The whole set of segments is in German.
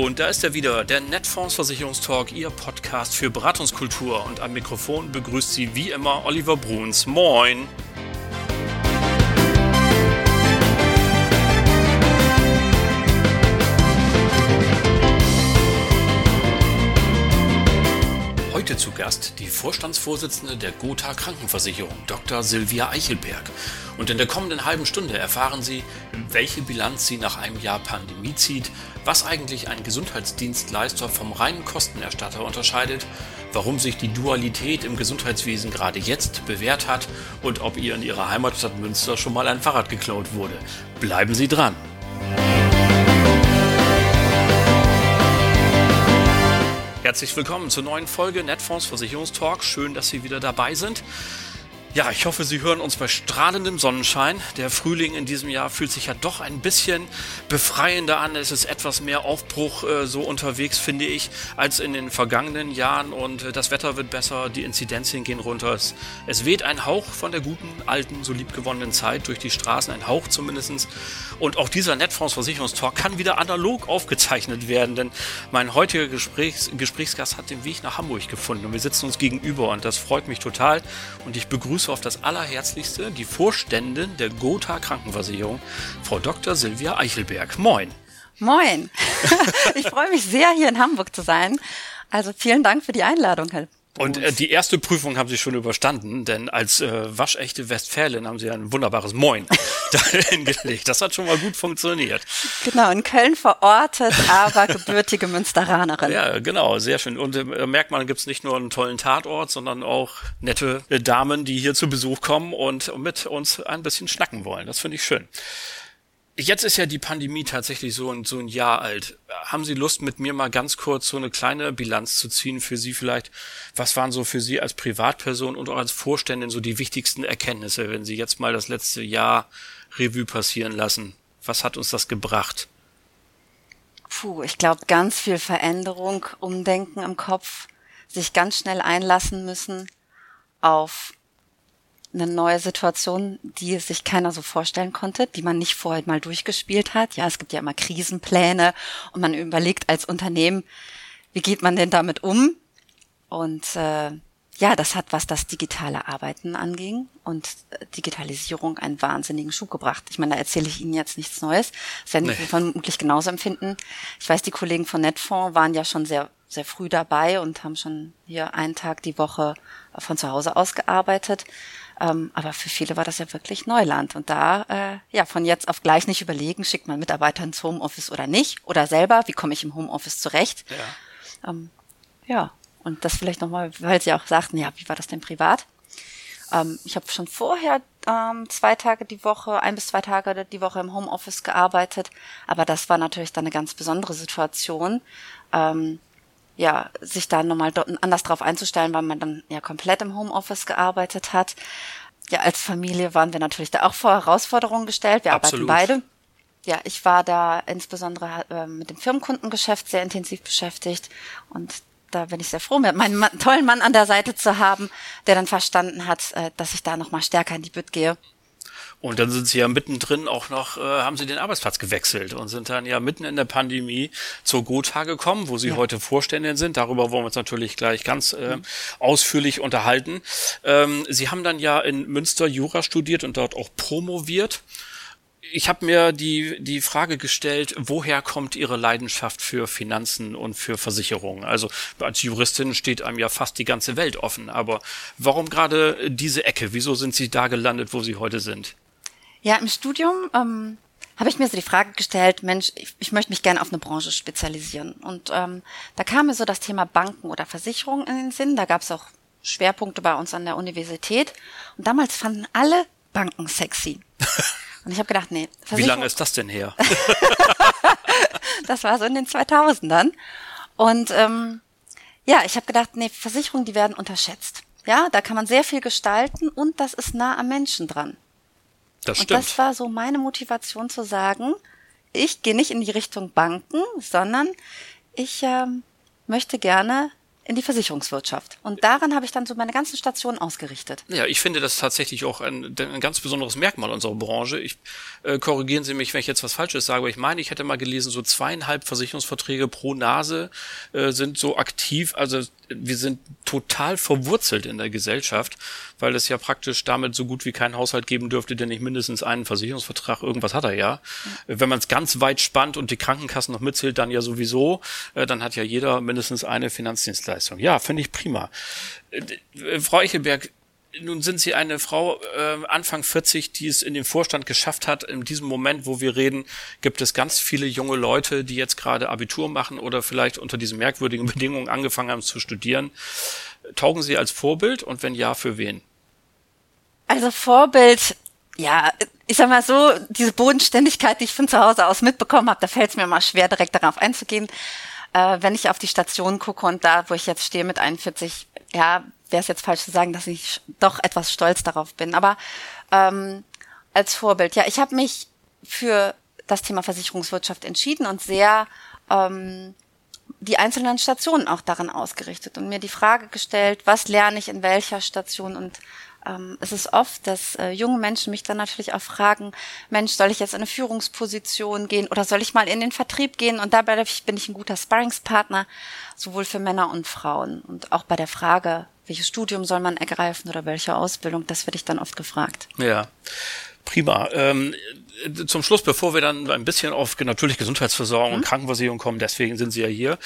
Und da ist er wieder, der Netfonds Versicherungstalk, Ihr Podcast für Beratungskultur. Und am Mikrofon begrüßt Sie wie immer Oliver Bruns. Moin! Zu Gast die Vorstandsvorsitzende der Gotha Krankenversicherung, Dr. Silvia Eichelberg. Und in der kommenden halben Stunde erfahren Sie, welche Bilanz sie nach einem Jahr Pandemie zieht, was eigentlich ein Gesundheitsdienstleister vom reinen Kostenerstatter unterscheidet, warum sich die Dualität im Gesundheitswesen gerade jetzt bewährt hat und ob ihr in ihrer Heimatstadt Münster schon mal ein Fahrrad geklaut wurde. Bleiben Sie dran! Herzlich willkommen zur neuen Folge Netfonds Versicherungstalk. Schön, dass Sie wieder dabei sind. Ja, ich hoffe, Sie hören uns bei strahlendem Sonnenschein. Der Frühling in diesem Jahr fühlt sich ja doch ein bisschen befreiender an. Es ist etwas mehr Aufbruch äh, so unterwegs, finde ich, als in den vergangenen Jahren. Und äh, das Wetter wird besser, die Inzidenzien gehen runter. Es, es, weht ein Hauch von der guten, alten, so liebgewonnenen Zeit durch die Straßen, ein Hauch zumindestens. Und auch dieser Netfonds Versicherungstalk kann wieder analog aufgezeichnet werden, denn mein heutiger Gesprächs Gesprächsgast hat den Weg nach Hamburg gefunden und wir sitzen uns gegenüber und das freut mich total. Und ich begrüße begrüße auf das Allerherzlichste die Vorständin der Gotha Krankenversicherung, Frau Dr. Silvia Eichelberg. Moin. Moin. ich freue mich sehr, hier in Hamburg zu sein. Also vielen Dank für die Einladung, Herr und äh, die erste Prüfung haben Sie schon überstanden, denn als äh, waschechte Westfälin haben Sie ein wunderbares Moin dahin gelegt. Das hat schon mal gut funktioniert. Genau, in Köln verortet, aber gebürtige Münsteranerin. Ja, genau, sehr schön. Und äh, merkt man, gibt es nicht nur einen tollen Tatort, sondern auch nette äh, Damen, die hier zu Besuch kommen und mit uns ein bisschen schnacken wollen. Das finde ich schön. Jetzt ist ja die Pandemie tatsächlich so ein, so ein Jahr alt. Haben Sie Lust, mit mir mal ganz kurz so eine kleine Bilanz zu ziehen für Sie vielleicht? Was waren so für Sie als Privatperson und auch als Vorständin so die wichtigsten Erkenntnisse, wenn Sie jetzt mal das letzte Jahr Revue passieren lassen? Was hat uns das gebracht? Puh, ich glaube, ganz viel Veränderung, Umdenken im Kopf, sich ganz schnell einlassen müssen auf eine neue Situation, die sich keiner so vorstellen konnte, die man nicht vorher mal durchgespielt hat. Ja, es gibt ja immer Krisenpläne und man überlegt als Unternehmen, wie geht man denn damit um? Und äh, ja, das hat, was das digitale Arbeiten anging und Digitalisierung einen wahnsinnigen Schub gebracht. Ich meine, da erzähle ich Ihnen jetzt nichts Neues. Das werden nee. Sie vermutlich genauso empfinden. Ich weiß, die Kollegen von Netfonds waren ja schon sehr, sehr früh dabei und haben schon hier einen Tag die Woche von zu Hause aus gearbeitet. Ähm, aber für viele war das ja wirklich Neuland. Und da, äh, ja, von jetzt auf gleich nicht überlegen, schickt man Mitarbeiter ins Homeoffice oder nicht. Oder selber, wie komme ich im Homeoffice zurecht? Ja. Ähm, ja, und das vielleicht nochmal, weil Sie auch sagten, ja, wie war das denn privat? Ähm, ich habe schon vorher ähm, zwei Tage die Woche, ein bis zwei Tage die Woche im Homeoffice gearbeitet. Aber das war natürlich dann eine ganz besondere Situation. Ähm, ja, sich da nochmal anders drauf einzustellen, weil man dann ja komplett im Homeoffice gearbeitet hat. Ja, als Familie waren wir natürlich da auch vor Herausforderungen gestellt. Wir Absolut. arbeiten beide. Ja, ich war da insbesondere äh, mit dem Firmenkundengeschäft sehr intensiv beschäftigt und da bin ich sehr froh, meinen Mann, tollen Mann an der Seite zu haben, der dann verstanden hat, äh, dass ich da nochmal stärker in die Bütt gehe. Und dann sind sie ja mittendrin auch noch, äh, haben sie den Arbeitsplatz gewechselt und sind dann ja mitten in der Pandemie zur Gotha gekommen, wo sie ja. heute Vorständin sind. Darüber wollen wir uns natürlich gleich ganz äh, mhm. ausführlich unterhalten. Ähm, sie haben dann ja in Münster Jura studiert und dort auch promoviert ich habe mir die, die Frage gestellt, woher kommt Ihre Leidenschaft für Finanzen und für Versicherungen? Also als Juristin steht einem ja fast die ganze Welt offen, aber warum gerade diese Ecke? Wieso sind Sie da gelandet, wo Sie heute sind? Ja, im Studium ähm, habe ich mir so die Frage gestellt, Mensch, ich, ich möchte mich gerne auf eine Branche spezialisieren. Und ähm, da kam mir so das Thema Banken oder Versicherungen in den Sinn. Da gab es auch Schwerpunkte bei uns an der Universität. Und damals fanden alle Banken sexy. Und ich habe gedacht, nee. Wie lange ist das denn her? das war so in den 2000ern. Und ähm, ja, ich habe gedacht, nee, Versicherungen, die werden unterschätzt. Ja, da kann man sehr viel gestalten und das ist nah am Menschen dran. Das stimmt. Und das war so meine Motivation zu sagen, ich gehe nicht in die Richtung Banken, sondern ich ähm, möchte gerne in die Versicherungswirtschaft. Und daran habe ich dann so meine ganzen Stationen ausgerichtet. Ja, ich finde das tatsächlich auch ein, ein ganz besonderes Merkmal unserer Branche. Ich äh, korrigieren Sie mich, wenn ich jetzt was Falsches sage, aber ich meine, ich hätte mal gelesen, so zweieinhalb Versicherungsverträge pro Nase äh, sind so aktiv. Also wir sind total verwurzelt in der Gesellschaft, weil es ja praktisch damit so gut wie kein Haushalt geben dürfte, der nicht mindestens einen Versicherungsvertrag, irgendwas hat er ja. Mhm. Wenn man es ganz weit spannt und die Krankenkassen noch mitzählt, dann ja sowieso, äh, dann hat ja jeder mindestens eine Finanzdienstleistung. Leistung. Ja, finde ich prima. Äh, Frau Eichelberg, nun sind Sie eine Frau äh, Anfang 40, die es in den Vorstand geschafft hat. In diesem Moment, wo wir reden, gibt es ganz viele junge Leute, die jetzt gerade Abitur machen oder vielleicht unter diesen merkwürdigen Bedingungen angefangen haben zu studieren. Taugen Sie als Vorbild und wenn ja, für wen? Also Vorbild, ja, ich sag mal so, diese Bodenständigkeit, die ich von zu Hause aus mitbekommen habe, da fällt es mir mal schwer, direkt darauf einzugehen. Äh, wenn ich auf die Station gucke und da, wo ich jetzt stehe mit 41, ja, wäre es jetzt falsch zu sagen, dass ich doch etwas stolz darauf bin. Aber ähm, als Vorbild, ja, ich habe mich für das Thema Versicherungswirtschaft entschieden und sehr ähm, die einzelnen Stationen auch daran ausgerichtet und mir die Frage gestellt, was lerne ich in welcher Station und ähm, es ist oft, dass äh, junge Menschen mich dann natürlich auch fragen, Mensch, soll ich jetzt in eine Führungsposition gehen oder soll ich mal in den Vertrieb gehen? Und dabei bin ich ein guter Sparringspartner, sowohl für Männer und Frauen. Und auch bei der Frage, welches Studium soll man ergreifen oder welche Ausbildung, das werde ich dann oft gefragt. Ja. Prima. Ähm, zum Schluss, bevor wir dann ein bisschen auf natürlich Gesundheitsversorgung mhm. und Krankenversicherung kommen, deswegen sind Sie ja hier.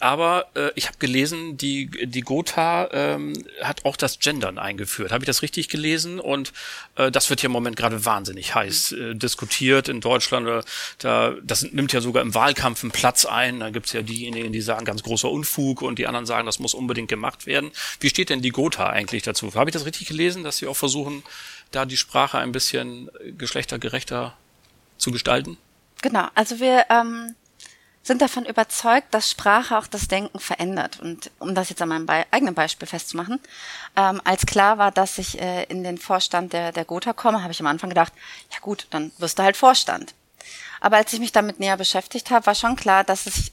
Aber äh, ich habe gelesen, die, die Gotha ähm, hat auch das Gendern eingeführt. Habe ich das richtig gelesen? Und äh, das wird ja im Moment gerade wahnsinnig heiß äh, diskutiert in Deutschland. Äh, da, das nimmt ja sogar im Wahlkampf einen Platz ein. Da gibt's ja diejenigen, die sagen, ganz großer Unfug und die anderen sagen, das muss unbedingt gemacht werden. Wie steht denn die Gotha eigentlich dazu? Habe ich das richtig gelesen, dass Sie auch versuchen, da die Sprache ein bisschen geschlechtergerechter zu gestalten? Genau, also wir ähm, sind davon überzeugt, dass Sprache auch das Denken verändert. Und um das jetzt an meinem Be eigenen Beispiel festzumachen, ähm, als klar war, dass ich äh, in den Vorstand der, der Gotha komme, habe ich am Anfang gedacht, ja gut, dann wirst du halt Vorstand. Aber als ich mich damit näher beschäftigt habe, war schon klar, dass ich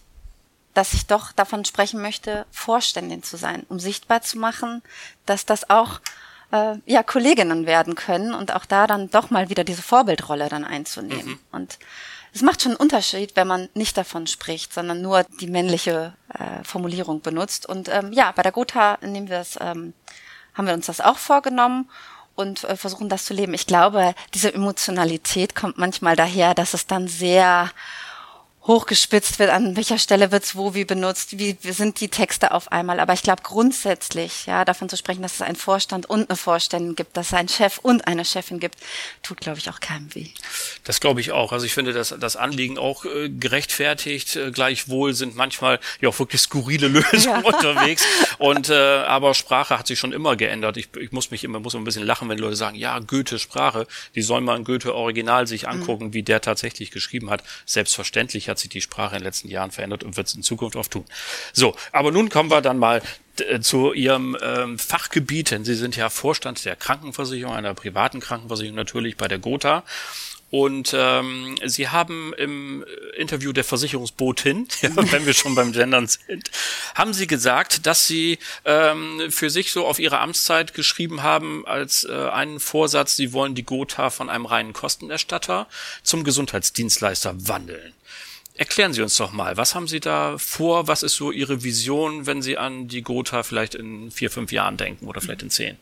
dass ich doch davon sprechen möchte, Vorständin zu sein, um sichtbar zu machen, dass das auch äh, ja Kolleginnen werden können und auch da dann doch mal wieder diese Vorbildrolle dann einzunehmen. Mhm. Und es macht schon einen Unterschied, wenn man nicht davon spricht, sondern nur die männliche äh, Formulierung benutzt. Und ähm, ja, bei der Gotha nehmen wir es, ähm, haben wir uns das auch vorgenommen und äh, versuchen das zu leben. Ich glaube, diese Emotionalität kommt manchmal daher, dass es dann sehr hochgespitzt wird, an welcher Stelle wird's wo wie benutzt, wie sind die Texte auf einmal. Aber ich glaube grundsätzlich, ja, davon zu sprechen, dass es einen Vorstand und eine Vorständin gibt, dass es einen Chef und eine Chefin gibt, tut, glaube ich, auch keinem weh. Das glaube ich auch. Also ich finde, dass das Anliegen auch äh, gerechtfertigt. Äh, gleichwohl sind manchmal ja auch wirklich skurrile Lösungen ja. unterwegs. Und äh, aber Sprache hat sich schon immer geändert. Ich, ich muss mich immer muss ein bisschen lachen, wenn Leute sagen, ja, Goethe Sprache, die sollen mal ein Goethe Original sich mhm. angucken, mhm. wie der tatsächlich geschrieben hat. Selbstverständlich hat hat sich die Sprache in den letzten Jahren verändert und wird es in Zukunft auch tun. So, aber nun kommen wir dann mal äh, zu Ihrem ähm, Fachgebiet, denn Sie sind ja Vorstand der Krankenversicherung, einer privaten Krankenversicherung natürlich bei der Gotha. Und ähm, Sie haben im Interview der Versicherungsbotin, wenn wir schon beim Gendern sind, haben Sie gesagt, dass Sie ähm, für sich so auf Ihre Amtszeit geschrieben haben als äh, einen Vorsatz, Sie wollen die Gotha von einem reinen Kostenerstatter zum Gesundheitsdienstleister wandeln. Erklären Sie uns doch mal, was haben Sie da vor? Was ist so Ihre Vision, wenn Sie an die Gotha vielleicht in vier, fünf Jahren denken oder vielleicht in zehn?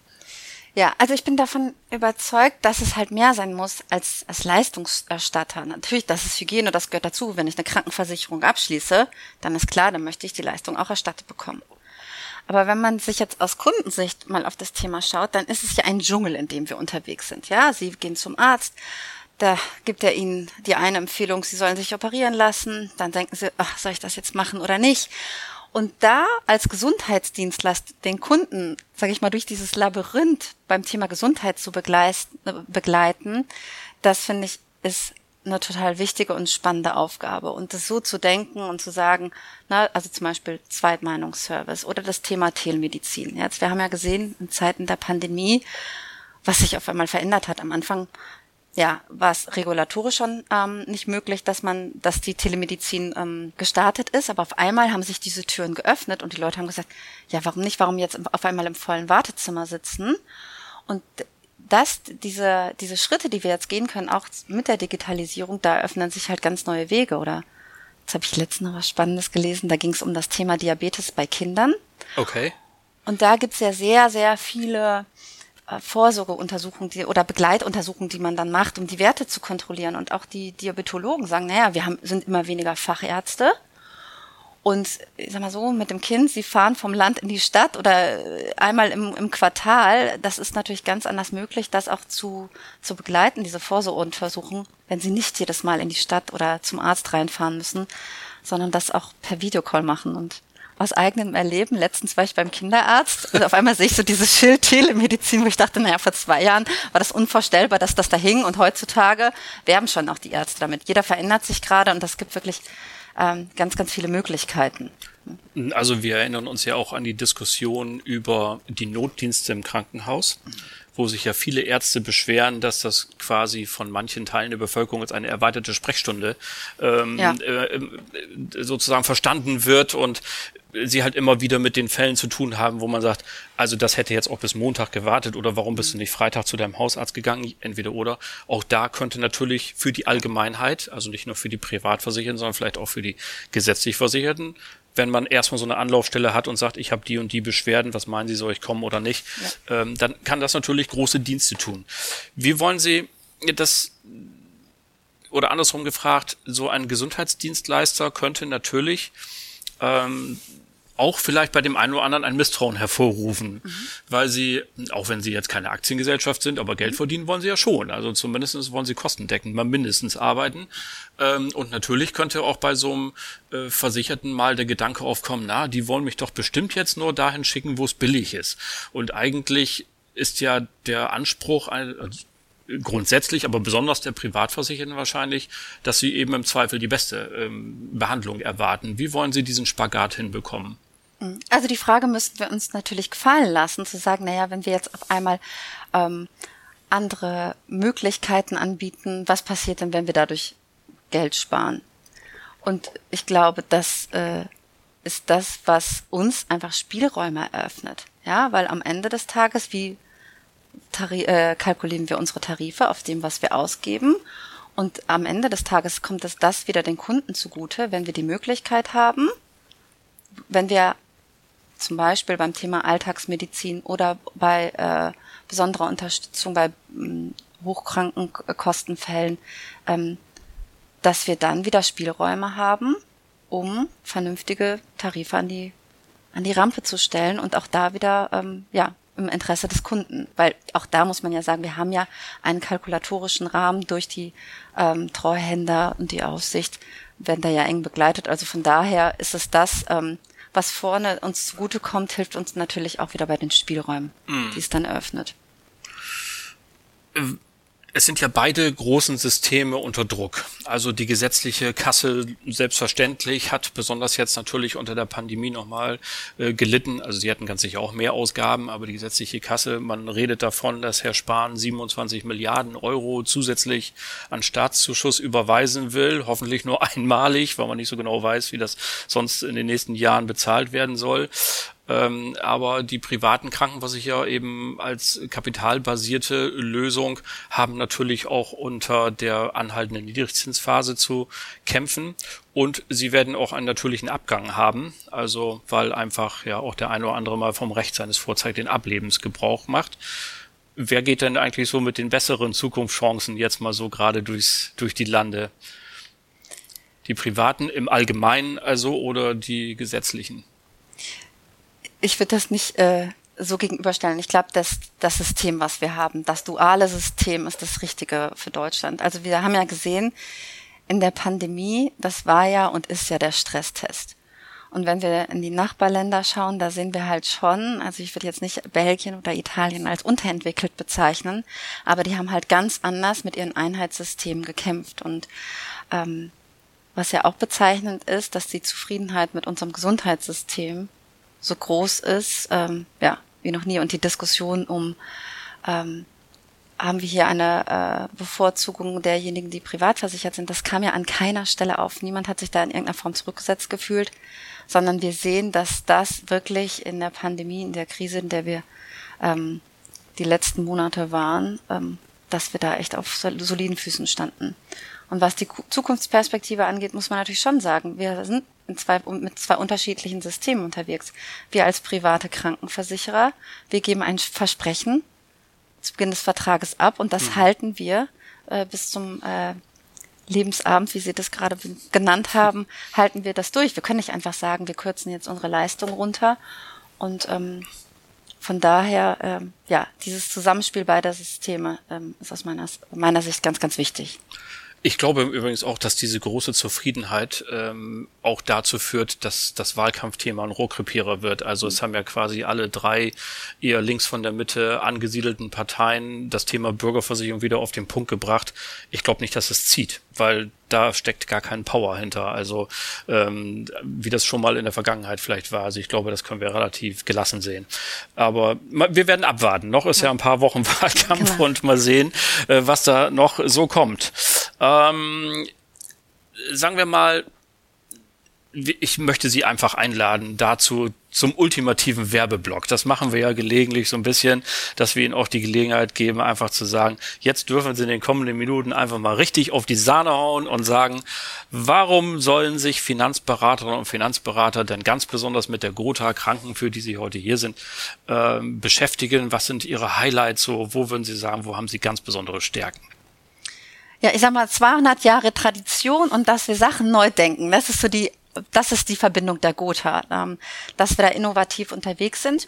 Ja, also ich bin davon überzeugt, dass es halt mehr sein muss als, als Leistungserstatter. Natürlich, das ist Hygiene, das gehört dazu. Wenn ich eine Krankenversicherung abschließe, dann ist klar, dann möchte ich die Leistung auch erstattet bekommen. Aber wenn man sich jetzt aus Kundensicht mal auf das Thema schaut, dann ist es ja ein Dschungel, in dem wir unterwegs sind. Ja, Sie gehen zum Arzt, da gibt er ihnen die eine Empfehlung, sie sollen sich operieren lassen. Dann denken sie, ach, soll ich das jetzt machen oder nicht? Und da als Gesundheitsdienstleister den Kunden, sage ich mal, durch dieses Labyrinth beim Thema Gesundheit zu begleiten, das finde ich ist eine total wichtige und spannende Aufgabe. Und das so zu denken und zu sagen, na, also zum Beispiel Zweitmeinungsservice oder das Thema Telemedizin. Jetzt, wir haben ja gesehen, in Zeiten der Pandemie, was sich auf einmal verändert hat. Am Anfang ja, war es regulatorisch schon ähm, nicht möglich, dass man, dass die Telemedizin ähm, gestartet ist, aber auf einmal haben sich diese Türen geöffnet und die Leute haben gesagt, ja, warum nicht, warum jetzt auf einmal im vollen Wartezimmer sitzen? Und das, diese, diese Schritte, die wir jetzt gehen können, auch mit der Digitalisierung, da öffnen sich halt ganz neue Wege. Oder jetzt habe ich letztens noch was Spannendes gelesen, da ging es um das Thema Diabetes bei Kindern. Okay. Und da gibt's ja sehr, sehr viele äh, Vorsorgeuntersuchungen die, oder Begleituntersuchungen, die man dann macht, um die Werte zu kontrollieren. Und auch die Diabetologen sagen, naja, wir haben, sind immer weniger Fachärzte. Und ich sag mal so, mit dem Kind, sie fahren vom Land in die Stadt oder äh, einmal im, im Quartal, das ist natürlich ganz anders möglich, das auch zu, zu begleiten, diese Vorsorgeuntersuchungen, wenn sie nicht jedes Mal in die Stadt oder zum Arzt reinfahren müssen, sondern das auch per Videocall machen. Und aus eigenem Erleben. Letztens war ich beim Kinderarzt und auf einmal sehe ich so dieses Schild Telemedizin, wo ich dachte, naja, vor zwei Jahren war das unvorstellbar, dass das da hing und heutzutage werben schon auch die Ärzte damit. Jeder verändert sich gerade und das gibt wirklich ähm, ganz, ganz viele Möglichkeiten. Also wir erinnern uns ja auch an die Diskussion über die Notdienste im Krankenhaus wo sich ja viele Ärzte beschweren, dass das quasi von manchen Teilen der Bevölkerung als eine erweiterte Sprechstunde ähm, ja. äh, sozusagen verstanden wird und sie halt immer wieder mit den Fällen zu tun haben, wo man sagt, also das hätte jetzt auch bis Montag gewartet oder warum bist du nicht Freitag zu deinem Hausarzt gegangen, entweder oder. Auch da könnte natürlich für die Allgemeinheit, also nicht nur für die Privatversicherten, sondern vielleicht auch für die gesetzlich Versicherten, wenn man erstmal so eine Anlaufstelle hat und sagt, ich habe die und die Beschwerden, was meinen Sie, soll ich kommen oder nicht, ja. ähm, dann kann das natürlich große Dienste tun. Wie wollen Sie das oder andersrum gefragt, so ein Gesundheitsdienstleister könnte natürlich ähm, auch vielleicht bei dem einen oder anderen ein Misstrauen hervorrufen, mhm. weil sie, auch wenn sie jetzt keine Aktiengesellschaft sind, aber Geld mhm. verdienen wollen sie ja schon. Also zumindest wollen sie kostendeckend mal mindestens arbeiten. Ähm, und natürlich könnte auch bei so einem äh, Versicherten mal der Gedanke aufkommen, na, die wollen mich doch bestimmt jetzt nur dahin schicken, wo es billig ist. Und eigentlich ist ja der Anspruch, also grundsätzlich, aber besonders der Privatversicherten wahrscheinlich, dass sie eben im Zweifel die beste ähm, Behandlung erwarten. Wie wollen Sie diesen Spagat hinbekommen? Also die Frage müssten wir uns natürlich gefallen lassen, zu sagen, naja, wenn wir jetzt auf einmal ähm, andere Möglichkeiten anbieten, was passiert denn, wenn wir dadurch Geld sparen? Und ich glaube, das äh, ist das, was uns einfach Spielräume eröffnet. Ja, weil am Ende des Tages, wie Tari äh, kalkulieren wir unsere Tarife auf dem, was wir ausgeben. Und am Ende des Tages kommt es das wieder den Kunden zugute, wenn wir die Möglichkeit haben, wenn wir zum Beispiel beim Thema Alltagsmedizin oder bei äh, besonderer Unterstützung bei ähm, Hochkrankenkostenfällen, ähm, dass wir dann wieder Spielräume haben, um vernünftige Tarife an die an die Rampe zu stellen und auch da wieder ähm, ja im Interesse des Kunden, weil auch da muss man ja sagen, wir haben ja einen kalkulatorischen Rahmen durch die ähm, Treuhänder und die Aussicht, werden da ja eng begleitet. Also von daher ist es das, ähm, was vorne uns zugutekommt, hilft uns natürlich auch wieder bei den Spielräumen, mm. die es dann eröffnet. Es sind ja beide großen Systeme unter Druck. Also die gesetzliche Kasse selbstverständlich hat besonders jetzt natürlich unter der Pandemie nochmal äh, gelitten. Also sie hatten ganz sicher auch mehr Ausgaben, aber die gesetzliche Kasse, man redet davon, dass Herr Spahn 27 Milliarden Euro zusätzlich an Staatszuschuss überweisen will. Hoffentlich nur einmalig, weil man nicht so genau weiß, wie das sonst in den nächsten Jahren bezahlt werden soll. Ähm, aber die privaten Krankenversicherer eben als kapitalbasierte Lösung haben natürlich auch unter der anhaltenden Niedrigzinsphase zu kämpfen und sie werden auch einen natürlichen Abgang haben, also weil einfach ja auch der eine oder andere mal vom Recht seines Vorzeig den Ablebens Gebrauch macht. Wer geht denn eigentlich so mit den besseren Zukunftschancen jetzt mal so gerade durchs, durch die Lande? Die privaten im Allgemeinen also oder die gesetzlichen? Ich würde das nicht äh, so gegenüberstellen. Ich glaube, dass das System, was wir haben, das duale System ist das Richtige für Deutschland. Also wir haben ja gesehen, in der Pandemie, das war ja und ist ja der Stresstest. Und wenn wir in die Nachbarländer schauen, da sehen wir halt schon, also ich würde jetzt nicht Belgien oder Italien als unterentwickelt bezeichnen, aber die haben halt ganz anders mit ihren Einheitssystemen gekämpft. Und ähm, was ja auch bezeichnend ist, dass die Zufriedenheit mit unserem Gesundheitssystem so groß ist, ähm, ja, wie noch nie. Und die Diskussion um ähm, haben wir hier eine äh, Bevorzugung derjenigen, die privat versichert sind. Das kam ja an keiner Stelle auf. Niemand hat sich da in irgendeiner Form zurückgesetzt gefühlt, sondern wir sehen, dass das wirklich in der Pandemie, in der Krise, in der wir ähm, die letzten Monate waren, ähm, dass wir da echt auf soliden Füßen standen. Und was die Zukunftsperspektive angeht, muss man natürlich schon sagen, wir sind in zwei, mit zwei unterschiedlichen Systemen unterwegs. Wir als private Krankenversicherer, wir geben ein Versprechen zu Beginn des Vertrages ab und das mhm. halten wir äh, bis zum äh, Lebensabend, wie Sie das gerade genannt haben, halten wir das durch. Wir können nicht einfach sagen, wir kürzen jetzt unsere Leistung runter. Und ähm, von daher, ähm, ja, dieses Zusammenspiel beider Systeme ähm, ist aus meiner, meiner Sicht ganz, ganz wichtig. Ich glaube übrigens auch, dass diese große Zufriedenheit ähm, auch dazu führt, dass das Wahlkampfthema ein Rohrkrepierer wird. Also es haben ja quasi alle drei eher links von der Mitte angesiedelten Parteien das Thema Bürgerversicherung wieder auf den Punkt gebracht. Ich glaube nicht, dass es zieht, weil da steckt gar kein Power hinter. Also ähm, wie das schon mal in der Vergangenheit vielleicht war. Also ich glaube, das können wir relativ gelassen sehen. Aber wir werden abwarten. Noch ist ja, ja ein paar Wochen Wahlkampf genau. und mal sehen, äh, was da noch so kommt. Ähm, sagen wir mal, ich möchte Sie einfach einladen dazu zum ultimativen Werbeblock. Das machen wir ja gelegentlich so ein bisschen, dass wir Ihnen auch die Gelegenheit geben, einfach zu sagen, jetzt dürfen Sie in den kommenden Minuten einfach mal richtig auf die Sahne hauen und sagen, warum sollen sich Finanzberaterinnen und Finanzberater denn ganz besonders mit der Gotha Kranken, für die Sie heute hier sind, äh, beschäftigen? Was sind Ihre Highlights so? Wo würden Sie sagen, wo haben Sie ganz besondere Stärken? Ja, ich sag mal 200 Jahre Tradition und dass wir Sachen neu denken. Das ist so die das ist die Verbindung der Gotha, ähm, dass wir da innovativ unterwegs sind.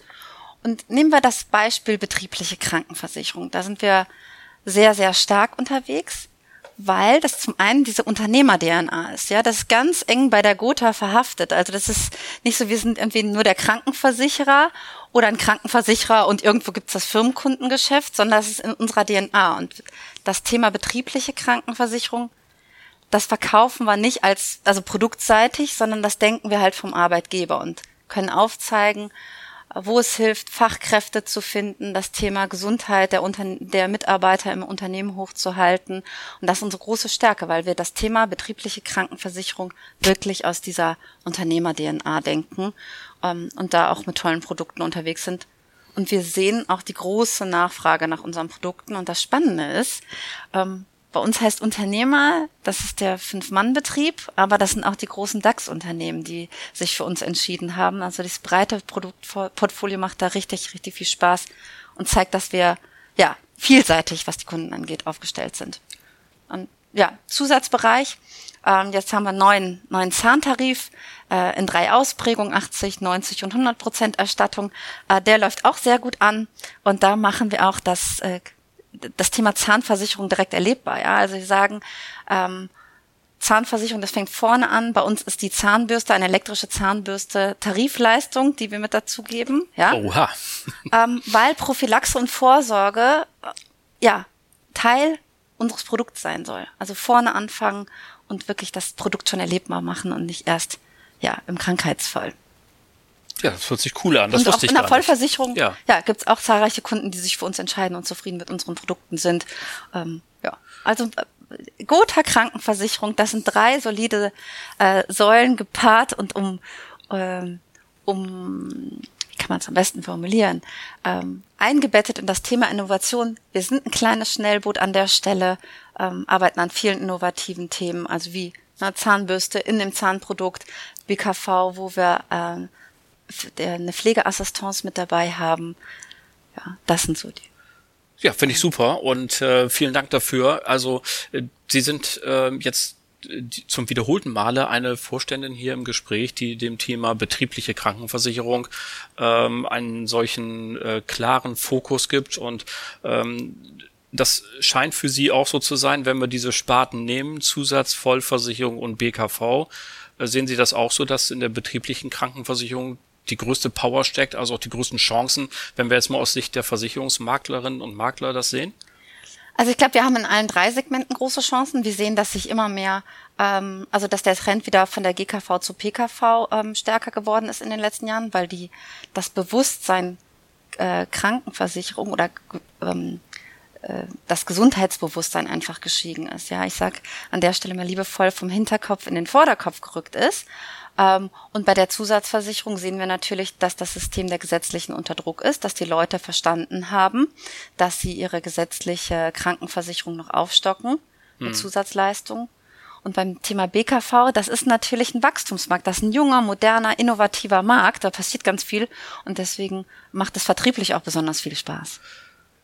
Und nehmen wir das Beispiel betriebliche Krankenversicherung. Da sind wir sehr, sehr stark unterwegs, weil das zum einen diese Unternehmer-DNA ist. Ja, das ist ganz eng bei der Gotha verhaftet. Also das ist nicht so, wir sind irgendwie nur der Krankenversicherer oder ein Krankenversicherer und irgendwo gibt's das Firmenkundengeschäft, sondern das ist in unserer DNA. Und das Thema betriebliche Krankenversicherung das verkaufen wir nicht als, also produktseitig, sondern das denken wir halt vom Arbeitgeber und können aufzeigen, wo es hilft, Fachkräfte zu finden, das Thema Gesundheit der, Unter der Mitarbeiter im Unternehmen hochzuhalten. Und das ist unsere große Stärke, weil wir das Thema betriebliche Krankenversicherung wirklich aus dieser Unternehmer-DNA denken ähm, und da auch mit tollen Produkten unterwegs sind. Und wir sehen auch die große Nachfrage nach unseren Produkten. Und das Spannende ist, ähm, bei uns heißt Unternehmer, das ist der Fünf-Mann-Betrieb, aber das sind auch die großen DAX-Unternehmen, die sich für uns entschieden haben. Also das breite Produktportfolio macht da richtig, richtig viel Spaß und zeigt, dass wir ja vielseitig, was die Kunden angeht, aufgestellt sind. Und ja, Zusatzbereich. Ähm, jetzt haben wir einen neuen, neuen Zahntarif äh, in drei Ausprägungen, 80, 90 und 100 Prozent Erstattung. Äh, der läuft auch sehr gut an. Und da machen wir auch das äh, das Thema Zahnversicherung direkt erlebbar. Ja, also sie sagen, ähm, Zahnversicherung, das fängt vorne an. Bei uns ist die Zahnbürste, eine elektrische Zahnbürste, Tarifleistung, die wir mit dazugeben. Ja? Oha. ähm, weil Prophylaxe und Vorsorge äh, ja Teil unseres Produkts sein soll. Also vorne anfangen und wirklich das Produkt schon erlebbar machen und nicht erst ja im Krankheitsfall. Ja, das hört sich cool an. Das und wusste auch in der Vollversicherung ja. ja, gibt es auch zahlreiche Kunden, die sich für uns entscheiden und zufrieden mit unseren Produkten sind. Ähm, ja, also äh, Gotha Krankenversicherung, das sind drei solide äh, Säulen gepaart und um, ähm, um wie kann man es am besten formulieren, ähm, eingebettet in das Thema Innovation. Wir sind ein kleines Schnellboot an der Stelle, ähm, arbeiten an vielen innovativen Themen, also wie eine Zahnbürste in dem Zahnprodukt, BKV, wo wir äh, eine Pflegeassistenz mit dabei haben. Ja, das sind so die. Ja, finde ich super und äh, vielen Dank dafür. Also äh, Sie sind äh, jetzt zum wiederholten Male eine Vorständin hier im Gespräch, die dem Thema betriebliche Krankenversicherung ähm, einen solchen äh, klaren Fokus gibt und ähm, das scheint für Sie auch so zu sein, wenn wir diese Sparten nehmen, Zusatz, Vollversicherung und BKV. Äh, sehen Sie das auch so, dass in der betrieblichen Krankenversicherung die größte Power steckt, also auch die größten Chancen, wenn wir jetzt mal aus Sicht der Versicherungsmaklerinnen und Makler das sehen? Also ich glaube, wir haben in allen drei Segmenten große Chancen. Wir sehen, dass sich immer mehr, ähm, also dass der Trend wieder von der GKV zu PKV ähm, stärker geworden ist in den letzten Jahren, weil die das Bewusstsein äh, Krankenversicherung oder ähm, äh, das Gesundheitsbewusstsein einfach gestiegen ist. Ja, ich sag an der Stelle mal liebevoll vom Hinterkopf in den Vorderkopf gerückt ist. Ähm, und bei der Zusatzversicherung sehen wir natürlich, dass das System der gesetzlichen unter Druck ist, dass die Leute verstanden haben, dass sie ihre gesetzliche Krankenversicherung noch aufstocken mit hm. Zusatzleistungen. Und beim Thema BKV, das ist natürlich ein Wachstumsmarkt. Das ist ein junger, moderner, innovativer Markt. Da passiert ganz viel. Und deswegen macht es vertrieblich auch besonders viel Spaß.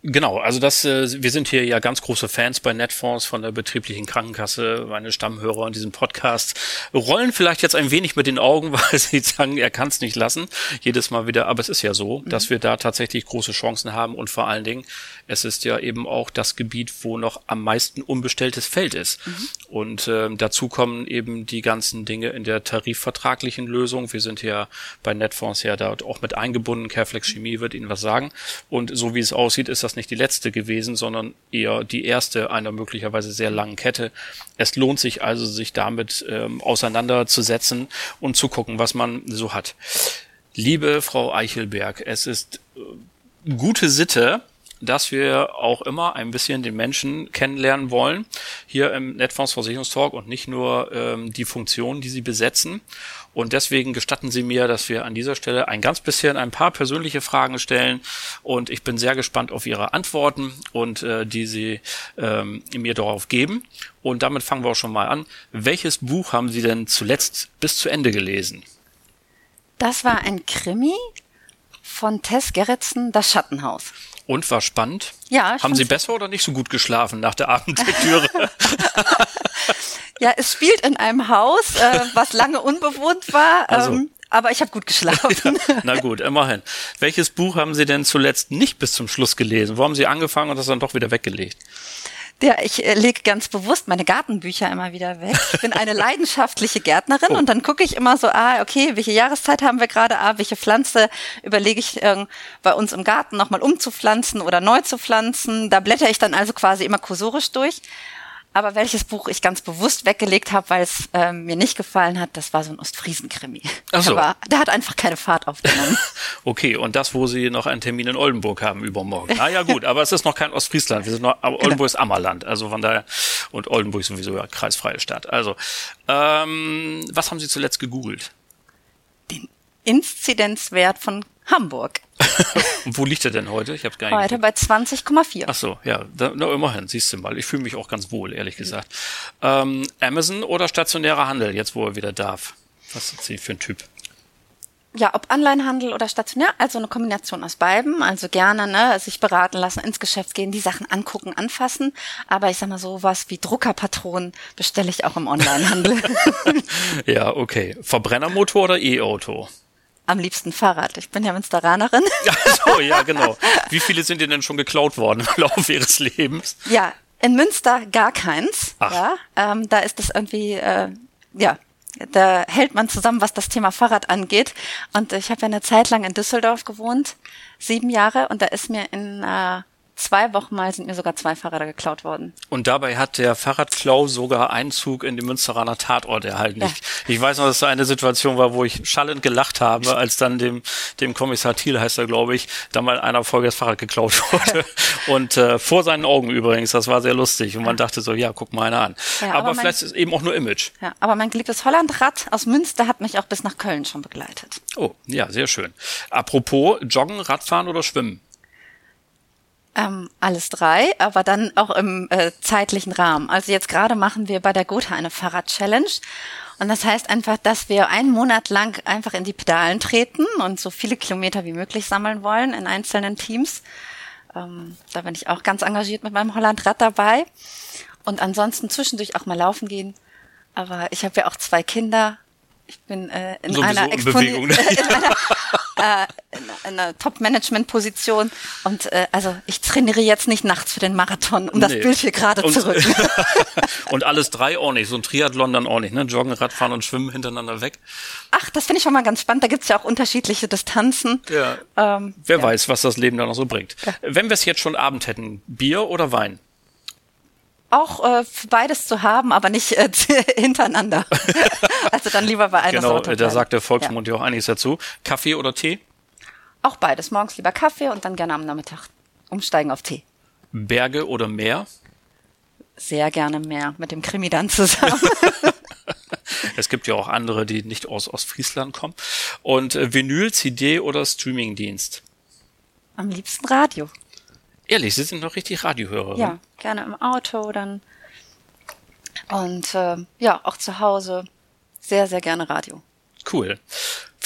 Genau, also das, äh, wir sind hier ja ganz große Fans bei Netfonds von der betrieblichen Krankenkasse. Meine Stammhörer in diesem Podcast rollen vielleicht jetzt ein wenig mit den Augen, weil sie sagen, er kann es nicht lassen, jedes Mal wieder. Aber es ist ja so, mhm. dass wir da tatsächlich große Chancen haben und vor allen Dingen, es ist ja eben auch das Gebiet, wo noch am meisten unbestelltes Feld ist. Mhm. Und äh, dazu kommen eben die ganzen Dinge in der tarifvertraglichen Lösung. Wir sind ja bei Netfonds ja dort auch mit eingebunden. Careflex Chemie wird Ihnen was sagen. Und so wie es aussieht, ist das das nicht die letzte gewesen, sondern eher die erste einer möglicherweise sehr langen Kette. Es lohnt sich also, sich damit ähm, auseinanderzusetzen und zu gucken, was man so hat. Liebe Frau Eichelberg, es ist äh, gute Sitte, dass wir auch immer ein bisschen den Menschen kennenlernen wollen, hier im Netfonds Versicherungstalk und nicht nur ähm, die Funktionen, die sie besetzen. Und deswegen gestatten Sie mir, dass wir an dieser Stelle ein ganz bisschen ein paar persönliche Fragen stellen. Und ich bin sehr gespannt auf Ihre Antworten und äh, die Sie ähm, mir darauf geben. Und damit fangen wir auch schon mal an. Welches Buch haben Sie denn zuletzt bis zu Ende gelesen? Das war ein Krimi von Tess Gerritsen, Das Schattenhaus. Und war spannend? Ja. Haben Sie besser oder nicht so gut geschlafen nach der Abendlektüre? ja, es spielt in einem Haus, äh, was lange unbewohnt war. Also. Ähm, aber ich habe gut geschlafen. Ja, na gut, immerhin. Welches Buch haben Sie denn zuletzt nicht bis zum Schluss gelesen? Wo haben Sie angefangen und das dann doch wieder weggelegt? Ja, ich äh, lege ganz bewusst meine Gartenbücher immer wieder weg. Ich bin eine leidenschaftliche Gärtnerin oh. und dann gucke ich immer so, ah, okay, welche Jahreszeit haben wir gerade, ah, welche Pflanze überlege ich äh, bei uns im Garten nochmal umzupflanzen oder neu zu pflanzen. Da blätter ich dann also quasi immer kursorisch durch. Aber welches Buch ich ganz bewusst weggelegt habe, weil es äh, mir nicht gefallen hat, das war so ein Ostfriesen-Krimi. Ach so. Aber der hat einfach keine Fahrt aufgenommen. okay, und das, wo Sie noch einen Termin in Oldenburg haben übermorgen. Ah ja gut, aber es ist noch kein Ostfriesland. Wir sind noch, aber Oldenburg genau. ist Ammerland. Also von daher, und Oldenburg ist sowieso ja kreisfreie Stadt. Also, ähm, was haben Sie zuletzt gegoogelt? Den Inzidenzwert von Hamburg. Wo liegt er denn heute? Ich habe gar nicht. Heute bei 20,4. Ach so, ja, da, na, immerhin, siehst du mal. Ich fühle mich auch ganz wohl, ehrlich gesagt. Ähm, Amazon oder stationärer Handel, jetzt wo er wieder darf? Was sind Sie für ein Typ? Ja, ob Onlinehandel oder stationär, also eine Kombination aus beiden. Also gerne ne, sich beraten lassen, ins Geschäft gehen, die Sachen angucken, anfassen. Aber ich sag mal so was wie Druckerpatronen bestelle ich auch im Onlinehandel. ja, okay. Verbrennermotor oder E-Auto? Am liebsten Fahrrad. Ich bin ja Münsteranerin. Ach so, ja, genau. Wie viele sind dir denn schon geklaut worden im Laufe ihres Lebens? Ja, in Münster gar keins. Ach. Ja, ähm, da ist es irgendwie, äh, ja, da hält man zusammen, was das Thema Fahrrad angeht. Und ich habe ja eine Zeit lang in Düsseldorf gewohnt, sieben Jahre, und da ist mir in äh, zwei Wochen mal sind mir sogar zwei Fahrräder geklaut worden. Und dabei hat der Fahrradklau sogar Einzug in den Münsteraner Tatort erhalten. Ja. Ich, ich weiß noch, dass es eine Situation war, wo ich schallend gelacht habe, als dann dem, dem Kommissar Thiel heißt er, glaube ich, da mal einer Folge das Fahrrad geklaut wurde. Und äh, vor seinen Augen übrigens, das war sehr lustig. Und man dachte so, ja, guck mal einer an. Ja, aber, aber vielleicht mein, ist eben auch nur Image. Ja, aber mein geliebtes Hollandrad aus Münster hat mich auch bis nach Köln schon begleitet. Oh, ja, sehr schön. Apropos Joggen, Radfahren oder Schwimmen? Ähm, alles drei, aber dann auch im äh, zeitlichen Rahmen. Also jetzt gerade machen wir bei der Gotha eine Fahrrad-Challenge. Und das heißt einfach, dass wir einen Monat lang einfach in die Pedalen treten und so viele Kilometer wie möglich sammeln wollen in einzelnen Teams. Ähm, da bin ich auch ganz engagiert mit meinem Hollandrad dabei. Und ansonsten zwischendurch auch mal laufen gehen. Aber ich habe ja auch zwei Kinder ich bin äh, in, einer Exponi in, ne? in einer, äh, in einer Top-Management-Position und äh, also ich trainiere jetzt nicht nachts für den Marathon, um nee. das Bild hier gerade zu rücken. und alles drei nicht, so ein Triathlon dann nicht, ne? Joggen, Radfahren und Schwimmen hintereinander weg. Ach, das finde ich schon mal ganz spannend. Da gibt's ja auch unterschiedliche Distanzen. Ja. Ähm, Wer ja. weiß, was das Leben da noch so bringt. Ja. Wenn wir es jetzt schon Abend hätten, Bier oder Wein? auch äh, beides zu haben, aber nicht äh, hintereinander. also dann lieber bei einer genau, Sorte. Genau, da sagt der Volksmund ja. ja auch einiges dazu. Kaffee oder Tee? Auch beides. Morgens lieber Kaffee und dann gerne am Nachmittag umsteigen auf Tee. Berge oder Meer? Sehr gerne mehr mit dem Krimi dann zusammen. es gibt ja auch andere, die nicht aus Ostfriesland kommen. Und äh, Vinyl, CD oder Streamingdienst? Am liebsten Radio. Ehrlich, Sie sind noch richtig Radiohörer. Ja, gerne im Auto dann. Und äh, ja, auch zu Hause sehr, sehr gerne Radio. Cool.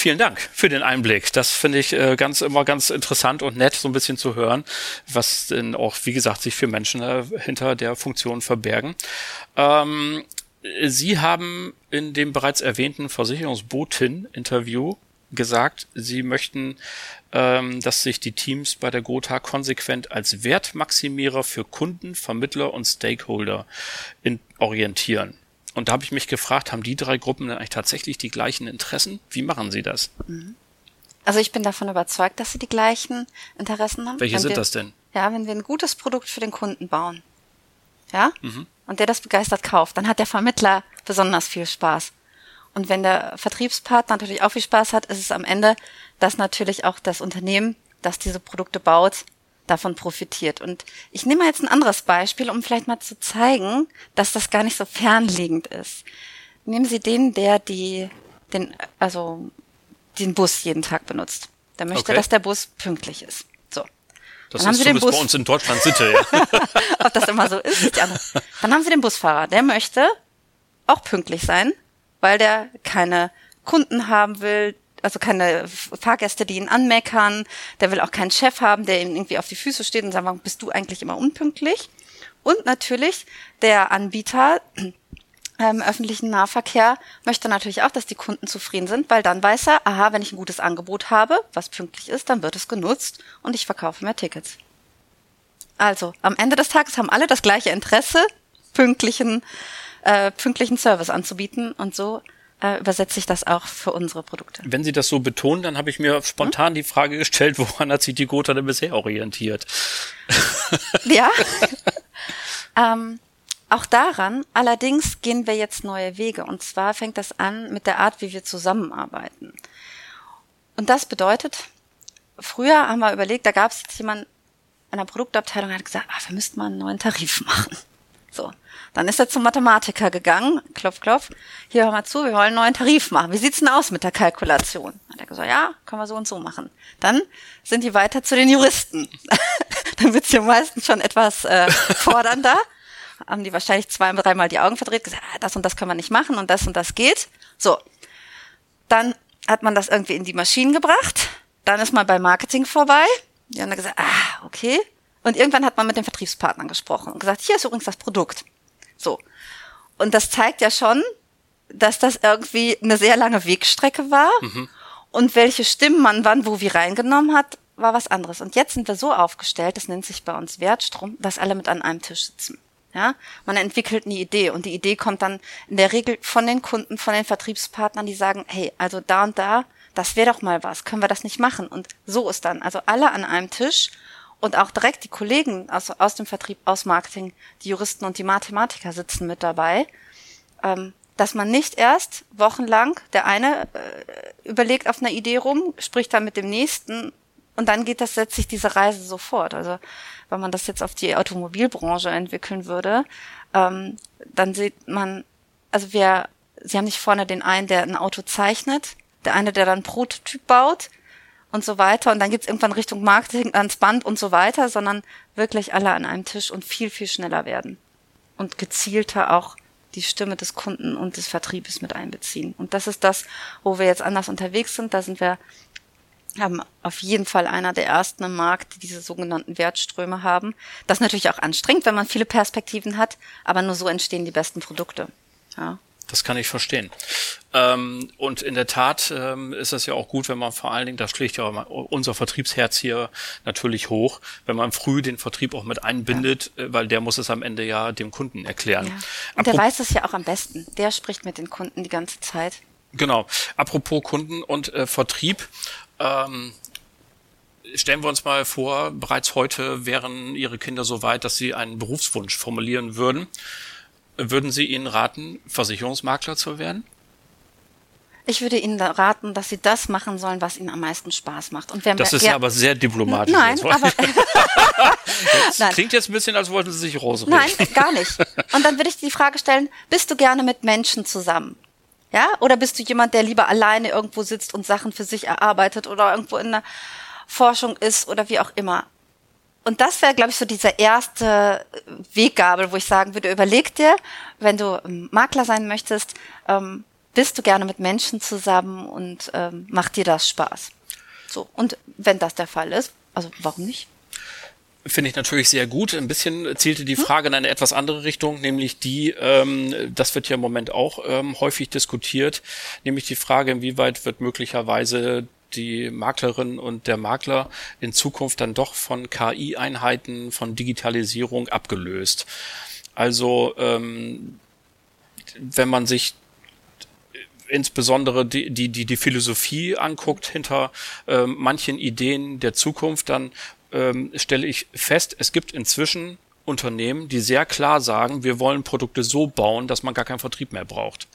Vielen Dank für den Einblick. Das finde ich äh, ganz immer ganz interessant und nett, so ein bisschen zu hören, was denn auch, wie gesagt, sich für Menschen äh, hinter der Funktion verbergen. Ähm, Sie haben in dem bereits erwähnten Versicherungsbotin-Interview gesagt, Sie möchten, ähm, dass sich die Teams bei der Gotha konsequent als Wertmaximierer für Kunden, Vermittler und Stakeholder in, orientieren. Und da habe ich mich gefragt, haben die drei Gruppen denn eigentlich tatsächlich die gleichen Interessen? Wie machen sie das? Mhm. Also ich bin davon überzeugt, dass sie die gleichen Interessen haben. Welche wenn sind wir, das denn? Ja, wenn wir ein gutes Produkt für den Kunden bauen, ja, mhm. und der das begeistert kauft, dann hat der Vermittler besonders viel Spaß. Und wenn der Vertriebspartner natürlich auch viel Spaß hat, ist es am Ende, dass natürlich auch das Unternehmen, das diese Produkte baut, davon profitiert. Und ich nehme jetzt ein anderes Beispiel, um vielleicht mal zu zeigen, dass das gar nicht so fernliegend ist. Nehmen Sie den, der die, den, also den Bus jeden Tag benutzt. Der möchte, okay. dass der Bus pünktlich ist. So. Das dann ist haben Sie den Bus bei uns in Deutschland Sitte, ja. Ob das immer so ist, andere. Dann haben Sie den Busfahrer, der möchte auch pünktlich sein, weil der keine Kunden haben will, also keine Fahrgäste, die ihn anmeckern. Der will auch keinen Chef haben, der ihm irgendwie auf die Füße steht und sagt, warum bist du eigentlich immer unpünktlich? Und natürlich der Anbieter ähm, öffentlichen Nahverkehr möchte natürlich auch, dass die Kunden zufrieden sind, weil dann weiß er, aha, wenn ich ein gutes Angebot habe, was pünktlich ist, dann wird es genutzt und ich verkaufe mehr Tickets. Also, am Ende des Tages haben alle das gleiche Interesse, pünktlichen, äh, pünktlichen Service anzubieten und so äh, übersetze ich das auch für unsere Produkte. Wenn Sie das so betonen, dann habe ich mir spontan hm? die Frage gestellt, woran hat sich die Gotha denn bisher orientiert? Ja. ähm, auch daran, allerdings gehen wir jetzt neue Wege. Und zwar fängt das an mit der Art, wie wir zusammenarbeiten. Und das bedeutet, früher haben wir überlegt, da gab es jetzt jemand in der Produktabteilung, der hat gesagt, ah, wir müssten mal einen neuen Tarif machen. So. Dann ist er zum Mathematiker gegangen, klopf, klopf. Hier, hör mal zu, wir wollen einen neuen Tarif machen. Wie sieht's denn aus mit der Kalkulation? Hat er gesagt, ja, können wir so und so machen. Dann sind die weiter zu den Juristen. Dann wird's hier meistens schon etwas äh, fordernder. Haben die wahrscheinlich zwei, dreimal die Augen verdreht, gesagt, ah, das und das können wir nicht machen und das und das geht. So. Dann hat man das irgendwie in die Maschinen gebracht. Dann ist man bei Marketing vorbei. Die haben dann gesagt, ah, okay. Und irgendwann hat man mit den Vertriebspartnern gesprochen und gesagt, hier ist übrigens das Produkt. So. Und das zeigt ja schon, dass das irgendwie eine sehr lange Wegstrecke war. Mhm. Und welche Stimmen man wann wo wie reingenommen hat, war was anderes. Und jetzt sind wir so aufgestellt, das nennt sich bei uns Wertstrom, dass alle mit an einem Tisch sitzen. Ja, man entwickelt eine Idee und die Idee kommt dann in der Regel von den Kunden, von den Vertriebspartnern, die sagen, hey, also da und da, das wäre doch mal was, können wir das nicht machen? Und so ist dann, also alle an einem Tisch und auch direkt die Kollegen aus, aus dem Vertrieb, aus Marketing, die Juristen und die Mathematiker sitzen mit dabei, ähm, dass man nicht erst wochenlang, der eine äh, überlegt auf einer Idee rum, spricht dann mit dem nächsten und dann geht das, setzt sich diese Reise sofort. Also wenn man das jetzt auf die Automobilbranche entwickeln würde, ähm, dann sieht man, also wir, sie haben nicht vorne den einen, der ein Auto zeichnet, der eine, der dann Prototyp baut, und so weiter. Und dann geht's irgendwann Richtung Marketing ans Band und so weiter, sondern wirklich alle an einem Tisch und viel, viel schneller werden. Und gezielter auch die Stimme des Kunden und des Vertriebes mit einbeziehen. Und das ist das, wo wir jetzt anders unterwegs sind. Da sind wir haben auf jeden Fall einer der ersten im Markt, die diese sogenannten Wertströme haben. Das ist natürlich auch anstrengend, wenn man viele Perspektiven hat, aber nur so entstehen die besten Produkte. Ja. Das kann ich verstehen. Ähm, und in der Tat ähm, ist es ja auch gut, wenn man vor allen Dingen, da schlägt ja unser Vertriebsherz hier natürlich hoch, wenn man früh den Vertrieb auch mit einbindet, ja. Äh, weil der muss es am Ende ja dem Kunden erklären. Ja. Und der weiß es ja auch am besten. Der spricht mit den Kunden die ganze Zeit. Genau. Apropos Kunden und äh, Vertrieb. Ähm, stellen wir uns mal vor, bereits heute wären Ihre Kinder so weit, dass sie einen Berufswunsch formulieren würden. Würden Sie ihnen raten, Versicherungsmakler zu werden? Ich würde Ihnen raten, dass Sie das machen sollen, was Ihnen am meisten Spaß macht. Und wer das ist ja aber sehr diplomatisch. Nein, aber Nein. Klingt jetzt ein bisschen, als wollten Sie sich rausreden. Nein, gar nicht. Und dann würde ich die Frage stellen, bist du gerne mit Menschen zusammen? Ja? Oder bist du jemand, der lieber alleine irgendwo sitzt und Sachen für sich erarbeitet oder irgendwo in der Forschung ist oder wie auch immer? Und das wäre, glaube ich, so dieser erste Weggabel, wo ich sagen würde, überleg dir, wenn du Makler sein möchtest, ähm, bist du gerne mit Menschen zusammen und ähm, macht dir das Spaß. So. Und wenn das der Fall ist, also warum nicht? Finde ich natürlich sehr gut. Ein bisschen zielte die hm? Frage in eine etwas andere Richtung, nämlich die, ähm, das wird ja im Moment auch ähm, häufig diskutiert, nämlich die Frage, inwieweit wird möglicherweise die Maklerin und der Makler in Zukunft dann doch von KI-Einheiten, von Digitalisierung abgelöst. Also ähm, wenn man sich insbesondere die, die, die, die Philosophie anguckt hinter ähm, manchen Ideen der Zukunft, dann ähm, stelle ich fest, es gibt inzwischen Unternehmen, die sehr klar sagen, wir wollen Produkte so bauen, dass man gar keinen Vertrieb mehr braucht.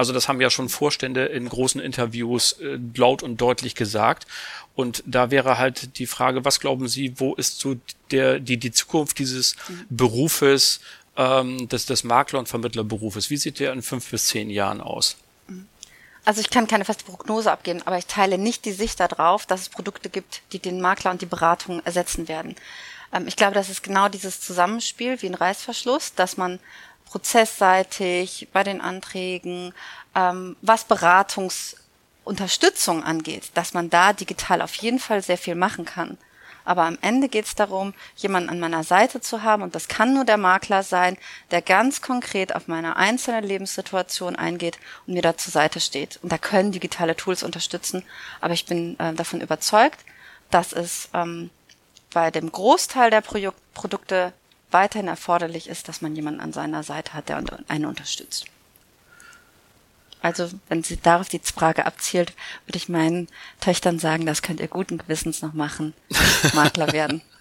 Also das haben ja schon Vorstände in großen Interviews äh, laut und deutlich gesagt. Und da wäre halt die Frage, was glauben Sie, wo ist so der, die, die Zukunft dieses. Berufes, ähm, des, des Makler- und Vermittlerberufes? Wie sieht der in fünf bis zehn Jahren aus? Also ich kann keine feste Prognose abgeben, aber ich teile nicht die Sicht darauf, dass es Produkte gibt, die den Makler und die Beratung ersetzen werden. Ähm, ich glaube, das ist genau dieses Zusammenspiel wie ein Reißverschluss, dass man prozessseitig bei den Anträgen, ähm, was Beratungsunterstützung angeht, dass man da digital auf jeden Fall sehr viel machen kann. Aber am Ende geht es darum, jemanden an meiner Seite zu haben, und das kann nur der Makler sein, der ganz konkret auf meine einzelne Lebenssituation eingeht und mir da zur Seite steht. Und da können digitale Tools unterstützen, aber ich bin äh, davon überzeugt, dass es ähm, bei dem Großteil der Pro Produkte weiterhin erforderlich ist, dass man jemanden an seiner Seite hat, der einen unterstützt. Also, wenn sie darauf die Frage abzielt, würde ich meinen Töchtern sagen, das könnt ihr guten Gewissens noch machen, Makler werden.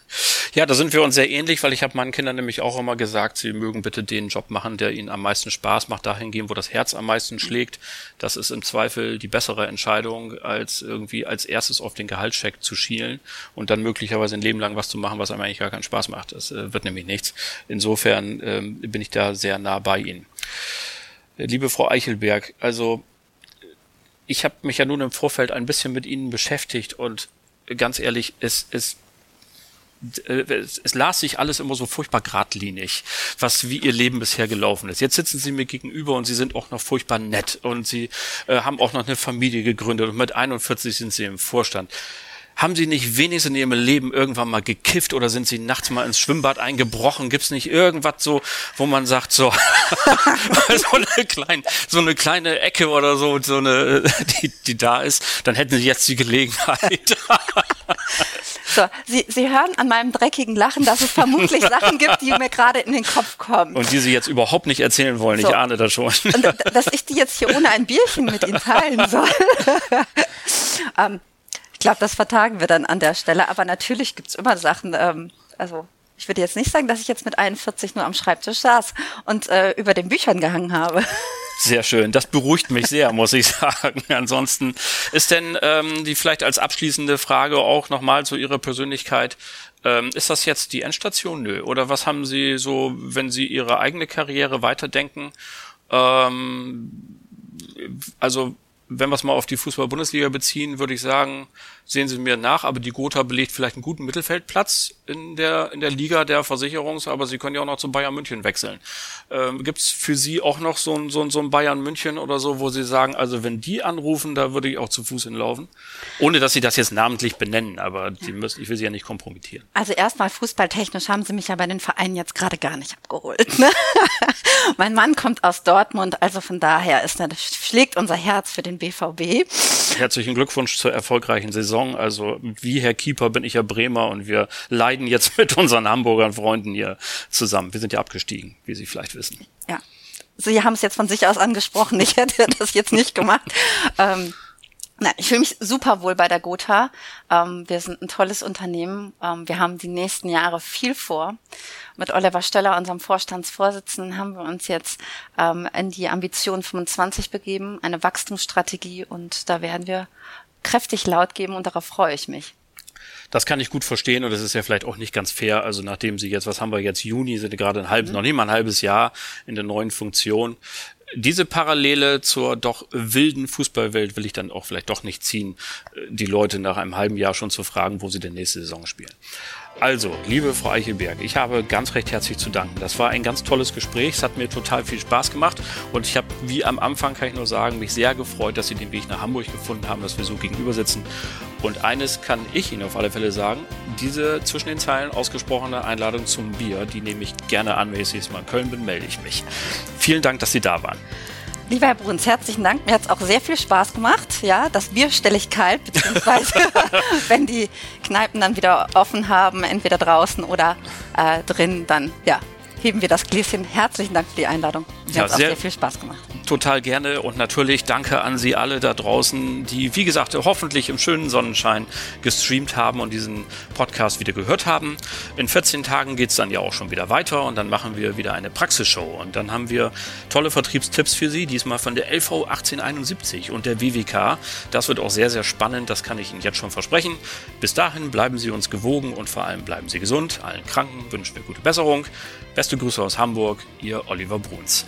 Ja, da sind wir uns sehr ähnlich, weil ich habe meinen Kindern nämlich auch immer gesagt, sie mögen bitte den Job machen, der ihnen am meisten Spaß macht, dahin gehen, wo das Herz am meisten schlägt. Das ist im Zweifel die bessere Entscheidung, als irgendwie als erstes auf den Gehaltscheck zu schielen und dann möglicherweise ein Leben lang was zu machen, was einem eigentlich gar keinen Spaß macht. Das äh, wird nämlich nichts. Insofern ähm, bin ich da sehr nah bei Ihnen. Liebe Frau Eichelberg, also ich habe mich ja nun im Vorfeld ein bisschen mit Ihnen beschäftigt und ganz ehrlich, es, es es, es las sich alles immer so furchtbar geradlinig, was wie ihr Leben bisher gelaufen ist. Jetzt sitzen sie mir gegenüber und sie sind auch noch furchtbar nett und sie äh, haben auch noch eine Familie gegründet und mit 41 sind sie im Vorstand. Haben Sie nicht wenigstens in Ihrem Leben irgendwann mal gekifft oder sind Sie nachts mal ins Schwimmbad eingebrochen? Gibt's nicht irgendwas so, wo man sagt, so, so, eine kleine, so eine kleine Ecke oder so, so eine, die, die da ist, dann hätten Sie jetzt die Gelegenheit. So, Sie, Sie hören an meinem dreckigen Lachen, dass es vermutlich Sachen gibt, die mir gerade in den Kopf kommen. Und die Sie jetzt überhaupt nicht erzählen wollen. So. Ich ahne das schon. Und dass ich die jetzt hier ohne ein Bierchen mit Ihnen teilen soll. ähm, ich glaube, das vertagen wir dann an der Stelle. Aber natürlich gibt's immer Sachen, ähm, also ich würde jetzt nicht sagen, dass ich jetzt mit 41 nur am Schreibtisch saß und äh, über den Büchern gehangen habe. Sehr schön. Das beruhigt mich sehr, muss ich sagen. Ansonsten ist denn ähm, die vielleicht als abschließende Frage auch nochmal zu Ihrer Persönlichkeit. Ähm, ist das jetzt die Endstation? Nö. Oder was haben Sie so, wenn Sie Ihre eigene Karriere weiterdenken? Ähm, also wenn wir es mal auf die Fußball-Bundesliga beziehen, würde ich sagen, sehen Sie mir nach, aber die Gotha belegt vielleicht einen guten Mittelfeldplatz in der, in der Liga der Versicherungs, aber Sie können ja auch noch zu Bayern München wechseln. Ähm, Gibt es für Sie auch noch so ein, so, ein, so ein Bayern München oder so, wo Sie sagen, also wenn die anrufen, da würde ich auch zu Fuß hinlaufen? Ohne, dass Sie das jetzt namentlich benennen, aber ja. müssen, ich will Sie ja nicht kompromittieren. Also erstmal fußballtechnisch haben Sie mich ja bei den Vereinen jetzt gerade gar nicht abgeholt. Ne? mein Mann kommt aus Dortmund, also von daher ist, schlägt unser Herz für den BVB. Herzlichen Glückwunsch zur erfolgreichen Saison. Also wie Herr Keeper bin ich ja Bremer und wir leiden jetzt mit unseren Hamburger Freunden hier zusammen. Wir sind ja abgestiegen, wie Sie vielleicht wissen. Ja. Sie haben es jetzt von sich aus angesprochen. Ich hätte das jetzt nicht gemacht. Ähm, Nein, ich fühle mich super wohl bei der Gotha. Ähm, wir sind ein tolles Unternehmen. Ähm, wir haben die nächsten Jahre viel vor. Mit Oliver Stöller, unserem Vorstandsvorsitzenden, haben wir uns jetzt ähm, in die Ambition 25 begeben, eine Wachstumsstrategie und da werden wir kräftig laut geben und darauf freue ich mich. Das kann ich gut verstehen und das ist ja vielleicht auch nicht ganz fair. Also nachdem Sie jetzt, was haben wir jetzt, Juni, sind gerade ein halbes, mhm. noch nicht mal ein halbes Jahr in der neuen Funktion diese Parallele zur doch wilden Fußballwelt will ich dann auch vielleicht doch nicht ziehen, die Leute nach einem halben Jahr schon zu fragen, wo sie denn nächste Saison spielen. Also, liebe Frau Eichelberg, ich habe ganz recht herzlich zu danken. Das war ein ganz tolles Gespräch. Es hat mir total viel Spaß gemacht. Und ich habe, wie am Anfang kann ich nur sagen, mich sehr gefreut, dass Sie den Weg nach Hamburg gefunden haben, dass wir so gegenüber sitzen. Und eines kann ich Ihnen auf alle Fälle sagen, diese zwischen den Zeilen ausgesprochene Einladung zum Bier, die nehme ich gerne an, wenn ich nächstes Mal in Köln bin, melde ich mich. Vielen Dank, dass Sie da waren. Lieber Herr Bruns, herzlichen Dank. Mir hat es auch sehr viel Spaß gemacht. Ja, das Bier stelle ich kalt, beziehungsweise wenn die Kneipen dann wieder offen haben, entweder draußen oder äh, drin, dann ja, heben wir das Gläschen. Herzlichen Dank für die Einladung. Mir ja, hat auch sehr viel Spaß gemacht. Total gerne und natürlich danke an Sie alle da draußen, die, wie gesagt, hoffentlich im schönen Sonnenschein gestreamt haben und diesen Podcast wieder gehört haben. In 14 Tagen geht es dann ja auch schon wieder weiter und dann machen wir wieder eine Praxisshow und dann haben wir tolle Vertriebstipps für Sie, diesmal von der LV 1871 und der WWK. Das wird auch sehr, sehr spannend, das kann ich Ihnen jetzt schon versprechen. Bis dahin bleiben Sie uns gewogen und vor allem bleiben Sie gesund. Allen Kranken wünschen wir gute Besserung. Beste Grüße aus Hamburg, Ihr Oliver Bruns.